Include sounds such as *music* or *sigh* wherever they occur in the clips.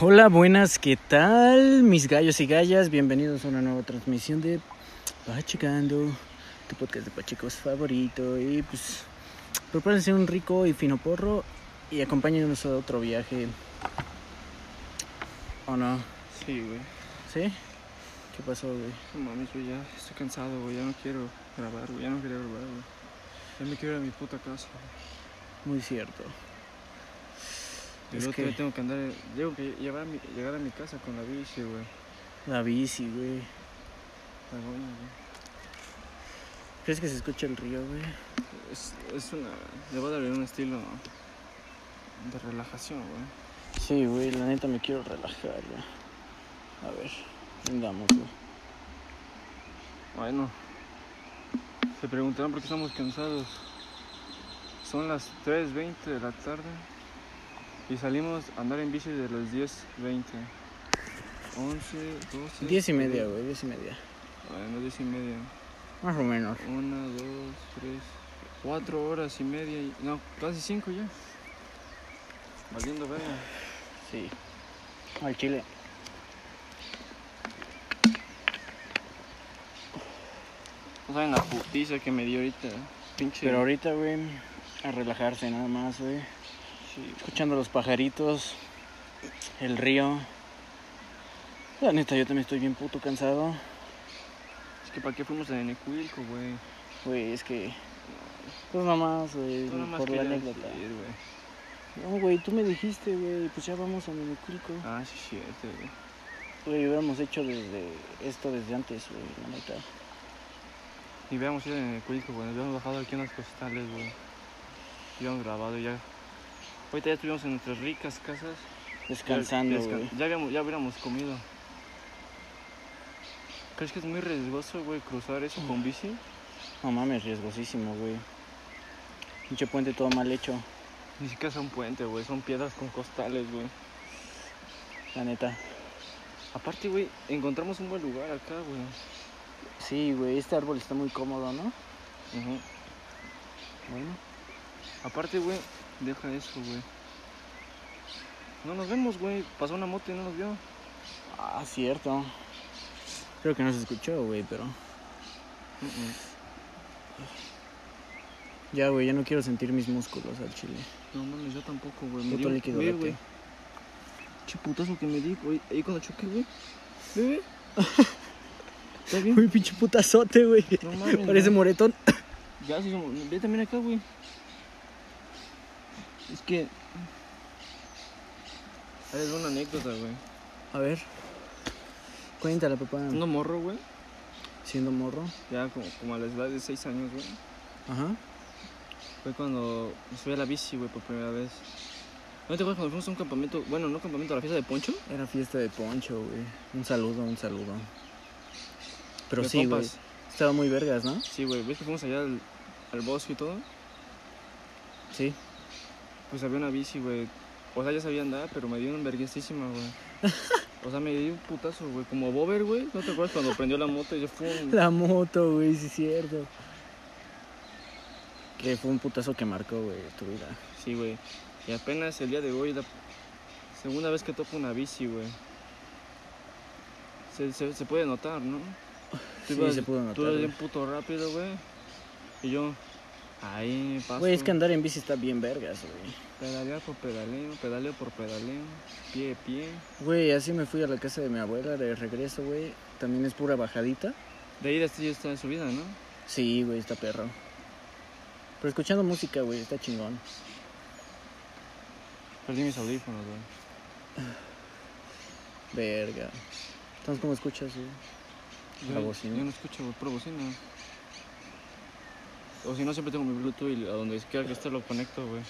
Hola, buenas, ¿qué tal? Mis gallos y gallas, bienvenidos a una nueva transmisión de Pachecando, tu podcast de Pachecos favorito. Y pues, prepárense un rico y fino porro y acompáñenos a otro viaje. ¿O no? Sí, güey. ¿Sí? ¿Qué pasó, güey? No mames, güey, ya estoy cansado, güey. Ya no quiero grabar, güey. Ya no quiero grabar, güey. Ya me quiero ir a mi puta casa. Muy cierto. Es que- tengo que andar. Tengo que llevar a mi- llegar a mi casa con la bici, güey. La bici, güey. La buena, güey. ¿Crees que se escucha el río, güey? Es, es una. Le voy a dar un estilo de relajación, güey. Sí, güey, la neta me quiero relajar, ya. A ver, vengamos, güey. Bueno. Se preguntarán por qué estamos cansados. Son las 3.20 de la tarde. Y salimos a andar en bici de las 10.20. 11, 12. Diez y media, güey, diez y media. Bueno, 10 y media. Más o menos. Una, dos, tres, cuatro horas y media. y- no, casi cinco ya. Valiendo verga. Sí. Al chile. No saben la putiza que me dio ahorita. Pinche. Pero ahorita, güey, a relajarse nada más, güey. Escuchando los pajaritos, el río. La neta, yo también estoy bien puto cansado. es que para qué fuimos a Nenecuilco, güey. Güey, es que... Pues nada más, güey, por la anécdota. No, güey, tú me dijiste, güey, pues ya vamos a Miniculco. Ah, sí, cierto, güey. Güey, hubiéramos hecho desde esto desde antes, güey, la neta. Y veamos ir a Nenecuilco, güey. Nos habíamos bajado aquí en las costales, güey. Y habíamos grabado ya. Ahorita ya estuvimos en nuestras ricas casas. Descansando, Ya- desca- güey. Ya, habíamos, ya hubiéramos comido. ¿Crees que es muy riesgoso, güey, cruzar eso con bici? No mames, riesgosísimo, güey. Pinche puente todo mal hecho, Ni siquiera es un puente, güey. Son piedras con costales, güey. la neta. Aparte, güey, encontramos un buen lugar acá, güey. Sí, güey, este árbol está muy cómodo, ¿no? Ujú. Bueno. Aparte, güey, deja eso, güey. No nos vemos, güey. Pasó una moto y no nos vio. Ah, cierto. Creo que no se escuchó, güey, pero... Ya, güey, ya no quiero sentir mis músculos al chile. No mames, yo tampoco, güey. Me dio- líquido güey. Che putazo que me di, güey. Ahí cuando choqué, güey. Ve. ¿Está bien? Uy, pinche putazote, güey. No mames, Parece moretón. Ya, sí, somos- ve también acá, güey. Es que. Doy una anécdota, güey. A ver. Cuéntala, papá. Siendo morro, güey. Siendo morro. Ya como, como a la edad de 6 años, güey. Ajá. Fue cuando me subí a la bici, güey, por primera vez. ¿No te acuerdas cuando fuimos a un campamento? Bueno, no campamento, a la fiesta de Poncho. Era fiesta de poncho, güey. Un saludo, un saludo. Pero De sí, güey. Estaba muy vergas, ¿no? Sí, güey. ¿Ves que fuimos allá al, al bosque y todo? Sí. Pues había una bici, güey. O sea, ya sabía andar, pero me dio una verguesísima, güey. *laughs* O sea, me dio un putazo, güey. Como Bober, güey. ¿No te acuerdas cuando prendió la moto y yo fue un... La moto, güey, sí es cierto. Que fue un putazo que marcó, güey, tu vida. Sí, güey. Y apenas el día de hoy, la segunda vez que toco una bici, güey. Se, se, se puede notar, ¿no? Tú Sí, ibas- se pudo Tú notar, eres güey. bien puto rápido, güey. Y yo, ahí paso. Güey, es que andar en bici está bien vergas, güey. Pedalear por pedaleo, pedaleo por pedaleo, pie a pie. Güey, así me fui a la casa de mi abuela de regreso, güey. También es pura bajadita. De ahí de este ya está en subida, ¿no? Sí, güey, está perro. Pero escuchando música, güey, está chingón. Perdí mis audífonos, güey. Verga. Entonces, ¿cómo escuchas, güey? La Yo- bocina. Yo no escucho, güey, pura bocina. O si no, siempre tengo mi Bluetooth y a donde quiera que esté lo conecto, güey.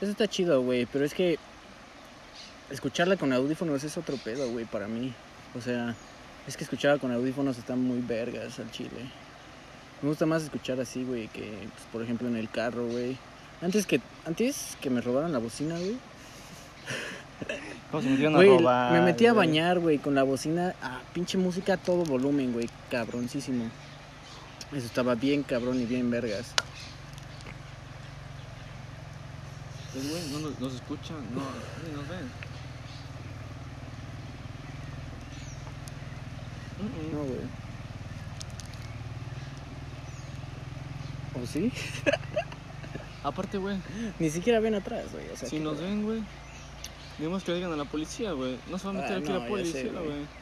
Eso está chido, güey, pero es que escucharla con audífonos es otro pedo, güey, para mí. O sea, es que escucharla con audífonos está muy vergas al chile. Me gusta más escuchar así, güey, que, pues, por ejemplo, en el carro, güey. Antes que, antes que me robaran la bocina, güey. *laughs* ¿Cómo se metieron a Güey, robar, me metí a bañar, güey, con la bocina a pinche música a todo volumen, güey, cabroncísimo. Eso estaba bien cabrón y bien vergas. Pues, güey, no nos, nos escuchan, no, ni nos ven. No, güey. ¿O sí? Aparte, güey, Ni siquiera ven atrás, güey. O sea, si nos ven, güey, digamos que digan a la policía, güey. No se va a meter Ah, aquí no, la policía, güey.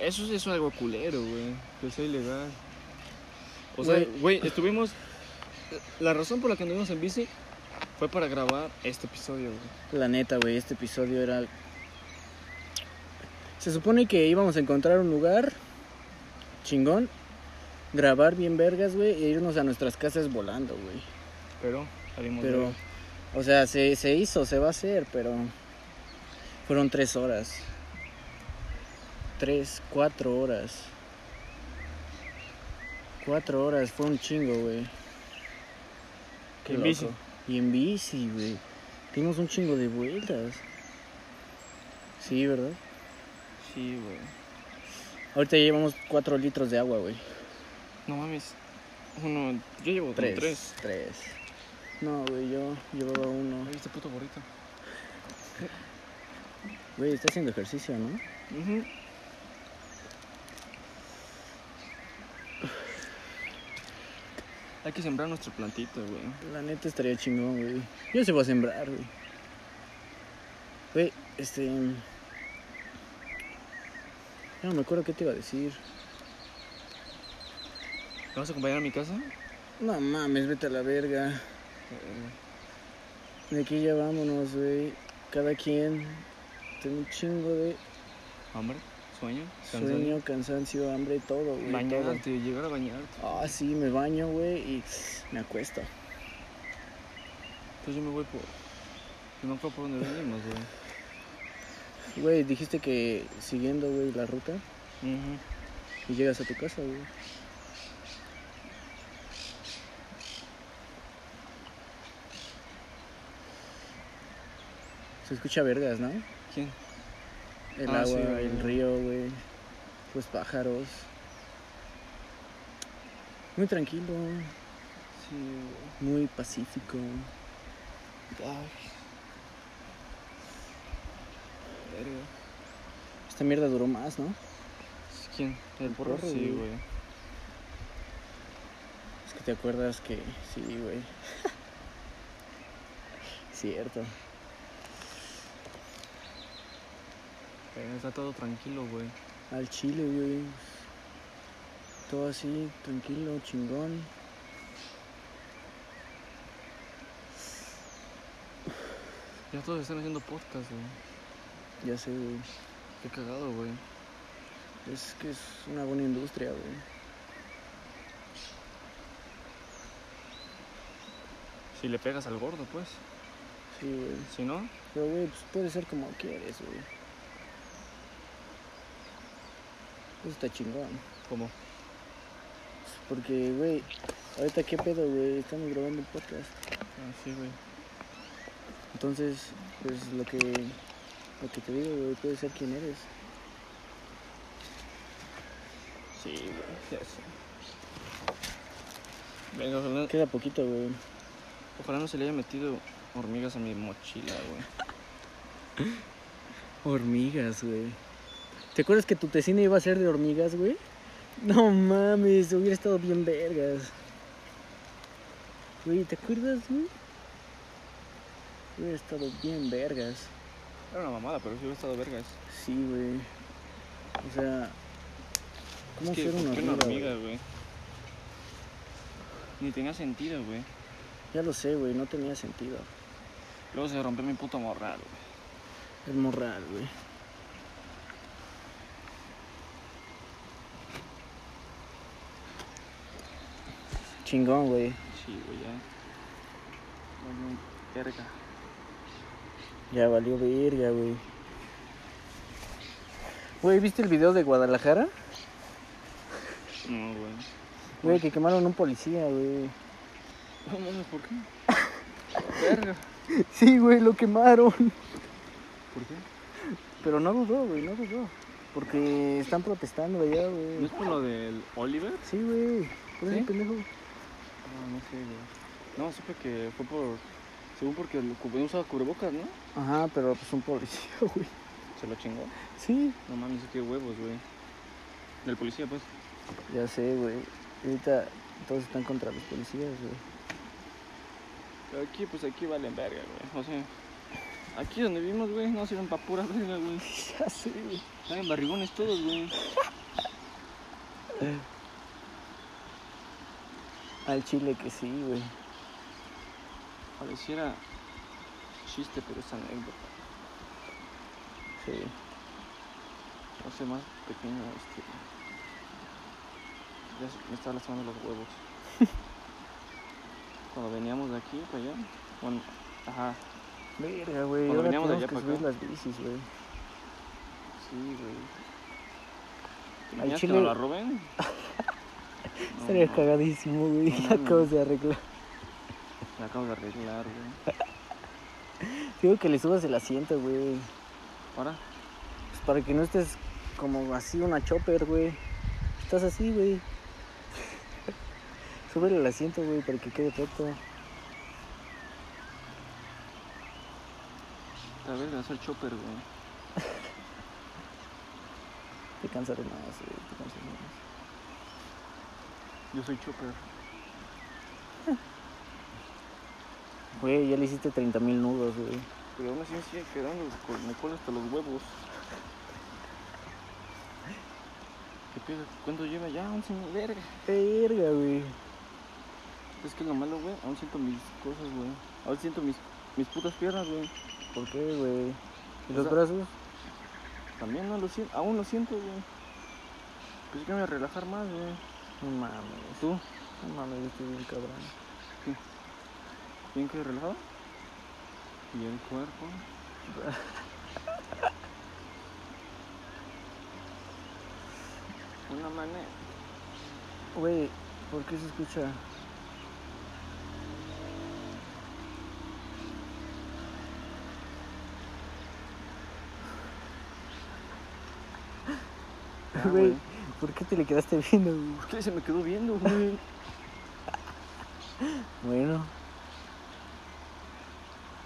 Eso es algo culero, güey. Que sea ilegal. O sea, Güey. güey, estuvimos. La razón por la que anduvimos en bici fue para grabar este episodio, güey. La neta, güey, este episodio era... Se supone que íbamos a encontrar un lugar chingón, grabar bien vergas, güey, e irnos a nuestras casas volando, güey. Pero salimos Pero, de- o sea, se, se hizo, se va a hacer, pero fueron tres horas. Tres, cuatro horas. Cuatro horas, fue un chingo, güey. Qué En loco. bici. Y en bici, güey. Dimos un chingo de vueltas. Sí, ¿verdad? Sí, güey. Ahorita ya llevamos cuatro litros de agua, güey. No mames. Uno, yo llevo Tres. tres. Tres. No, güey, yo llevaba uno. Ay, este puto gorrito. Güey, está haciendo ejercicio, ¿no? Ujú. Hay que sembrar nuestro plantito, güey. La neta estaría chingón, güey. Yo se voy a sembrar, güey. Güey, este. Ya no me acuerdo qué te iba a decir. ¿Me vas a acompañar a mi casa? No mames, vete a la verga. De aquí ya vámonos, güey. Cada quien tiene un chingo de Hambre, sueño, cansancio. sueño, cansancio, hambre, todo, güey. todo. Bañarte, llegar a bañarte. Ah, sí, me baño, güey, y me acuesto. Entonces yo me voy por. Yo no creo por dónde venimos, güey. Güey, dijiste que siguiendo, güey, la ruta Ujú. y llegas a tu casa, güey. Se escucha vergas, ¿no? ¿Quién? El Ah, agua, sí, güey. el río, güey. Los pájaros. Muy tranquilo, Sí, muy pacífico. güey. Ay. Verga. Esta mierda duró más, ¿no? ¿Quién? ¿El porro? porro, Sí, güey. güey. Es que te acuerdas que sí, güey. *laughs* Cierto. Pero Está todo tranquilo, güey. Al chile, güey. Todo así, tranquilo, chingón. Ya todos están haciendo podcast, güey. Ya sé, güey. Qué cagado, güey. Es que es una buena industria, güey. Si le pegas al gordo, pues. Sí, güey. Si no, Pero, güey, pues puede ser como quieres, güey. Eso está chingón. ¿cómo? Porque, güey, ahorita qué pedo, güey. Estamos grabando un podcast. Ah, sí, güey. Entonces, pues lo que, lo que te digo, güey, puede ser quien eres. Sí, güey. Ya sé. Venga, ojalá, Queda poquito, güey. ojalá no se le haya metido hormigas a mi mochila, güey. *laughs* Hormigas, güey. ¿Te acuerdas que tu tesina iba a ser de hormigas, güey? No mames, hubiera estado bien vergas. Güey, ¿te acuerdas, güey? Hubiera estado bien vergas. Era una mamada, pero sí hubiera estado vergas. Sí, güey. O sea, ¿cómo es que, ser ¿por una hormiga, una hormiga, güey? Ni tenía sentido, güey. Ya lo sé, güey, no tenía sentido. Luego se rompió mi puto morral, güey. El morral, güey. Chingón, güey. Sí, güey, ya. Valió verga. Ya valió verga, güey. Güey, ¿viste el video de Guadalajara? No, güey. Güey, que quemaron un policía, güey. No mames, ¿por qué? *laughs* verga. Sí, güey, lo quemaron. ¿Por qué? Pero no dudó, güey, no dudó. Porque están protestando allá, ¿No güey. es por lo del Oliver? Sí, güey. Por ese ¿Sí? pendejo. No, no sé, güey. No, supe que fue por Según porque el cu- usaba cubrebocas, ¿no? Ajá, pero pues un policía, *laughs* güey. Se lo chingó. Sí. No mames, qué huevos, güey. Del policía, pues. Ya sé, güey. Ahorita todos están contra los policías, güey. Pero aquí, pues aquí valen verga, güey. O sea, aquí donde vivimos, güey, no sirven pa' pura verga, güey. *laughs* Ya sé, güey. Saben barrigones todos, güey. *laughs* Al chile que sí, güey. Pareciera chiste, pero es anécdota. Sí. Hace más pequeño, este. Ya me estaba lastimando los huevos. *laughs* Cuando veníamos de aquí para allá. Bueno, ajá, Verga, güey. Cuando veníamos de allá para subir acá. las bicis, güey. sí, güey. ¿Te Al imaginas que chile- la roben? *laughs* No, Estaría no, cagadísimo, güey. No La mames. acabas de arreglar. La acabo de arreglar, güey. Digo que le subas el asiento, güey. Ahora, Pues para que no estés como así una chopper, güey. Estás así, güey. *laughs* Súbele el asiento, güey, para que quede recto. a ver, hacer chopper, güey. *laughs* Te cansaré más, güey. Te cansaré más. Yo soy chopper. *laughs* Güey, ya le hiciste 30 mil nudos, güey. Pero aún así me sigue quedando, me cola hasta los huevos. ¿Qué pedo? ¿Cuánto lleva ya? 11 mil verga. Verga, güey. Es que lo malo, güey, aún siento mis cosas, güey. Aún siento mis, mis putas piernas, güey. ¿Por qué, güey? ¿Y O los sea- brazos? También no lo siento, aún lo siento, güey. Pensé que me relajar más, güey. No mames. ¿Tú? No mames, yo estoy bien cabrón. ¿Bien que relajado? ¿Y el cuerpo? *laughs* Una manera. Güey, ¿por qué se escucha? Ah, Güey, güey. ¿Por qué te le quedaste viendo, güey? ¿Por qué se me quedó viendo, güey? *laughs* Bueno.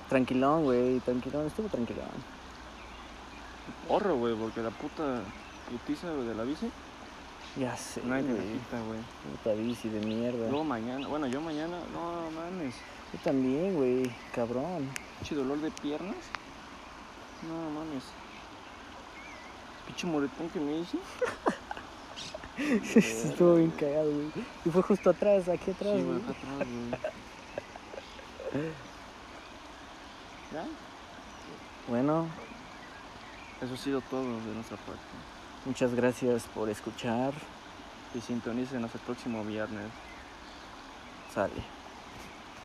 Tranquilón, güey, tranquilón, estuvo tranquilón. Horro, güey, porque la puta putiza güey, de la bici, Ya sé, la güey. quita, güey. Puta bici de mierda. Luego mañana, bueno, yo mañana, no mames, Yo también, güey, cabrón. pinche dolor de piernas. No mames. Pinche moretón que me hice. *laughs* estuvo bien cagado, güey. Y fue justo atrás, aquí Sí, atrás, güey, güey. atrás, güey. ¿Ya? Bueno, Eso ha sido todo de nuestra parte. muchas gracias por escuchar. Y sintonicen hasta el próximo viernes. Sale.